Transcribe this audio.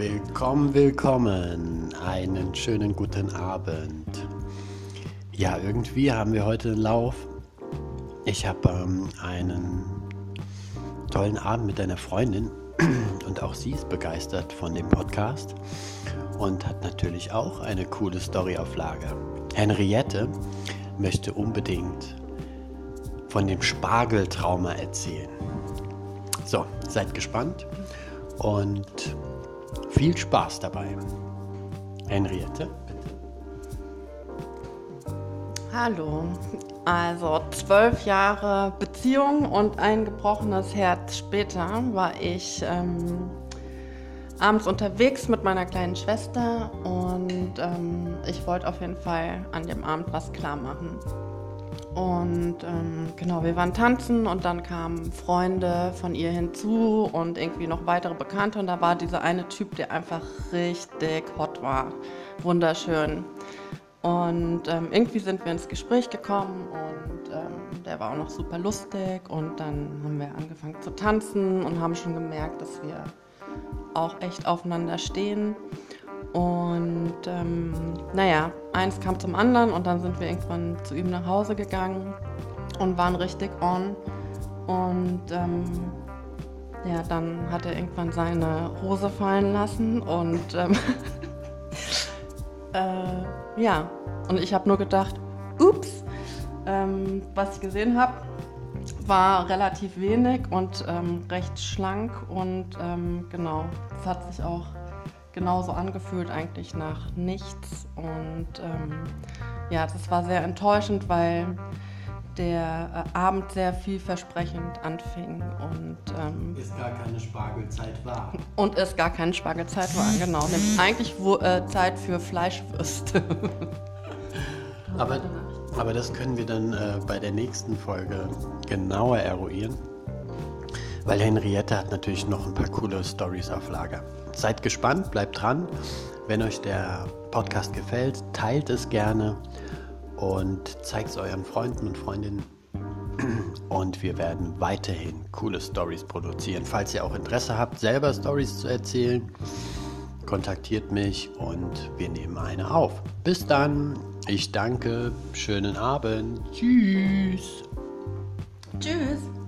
Willkommen, willkommen. Einen schönen guten Abend. Ja, irgendwie haben wir heute einen Lauf. Ich habe ähm, einen tollen Abend mit einer Freundin und auch sie ist begeistert von dem Podcast und hat natürlich auch eine coole Story auf Lager. Henriette möchte unbedingt von dem Spargeltrauma erzählen. So, seid gespannt und viel Spaß dabei. Henriette, bitte. Hallo. Also zwölf Jahre Beziehung und ein gebrochenes Herz später war ich ähm, abends unterwegs mit meiner kleinen Schwester und ähm, ich wollte auf jeden Fall an dem Abend was klar machen. Und ähm, genau, wir waren tanzen und dann kamen Freunde von ihr hinzu und irgendwie noch weitere Bekannte. Und da war dieser eine Typ, der einfach richtig hot war. Wunderschön. Und ähm, irgendwie sind wir ins Gespräch gekommen und ähm, der war auch noch super lustig. Und dann haben wir angefangen zu tanzen und haben schon gemerkt, dass wir auch echt aufeinander stehen. Und ähm, naja, eins kam zum anderen und dann sind wir irgendwann zu ihm nach Hause gegangen und waren richtig on. Und ähm, ja, dann hat er irgendwann seine Hose fallen lassen und ähm, äh, ja, und ich habe nur gedacht, ups, ähm, was ich gesehen habe, war relativ wenig und ähm, recht schlank und ähm, genau, es hat sich auch genauso angefühlt, eigentlich nach nichts. Und ähm, ja, das war sehr enttäuschend, weil der äh, Abend sehr vielversprechend anfing und ähm, es gar keine Spargelzeit war. Und es gar keine Spargelzeit war, genau. Nämlich eigentlich wo, äh, Zeit für Fleischwürste. aber, aber das können wir dann äh, bei der nächsten Folge genauer eruieren. Weil Henriette hat natürlich noch ein paar coole Stories auf Lager. Seid gespannt, bleibt dran. Wenn euch der Podcast gefällt, teilt es gerne und zeigt es euren Freunden und Freundinnen. Und wir werden weiterhin coole Stories produzieren. Falls ihr auch Interesse habt, selber Stories zu erzählen, kontaktiert mich und wir nehmen eine auf. Bis dann. Ich danke. Schönen Abend. Tschüss. Tschüss.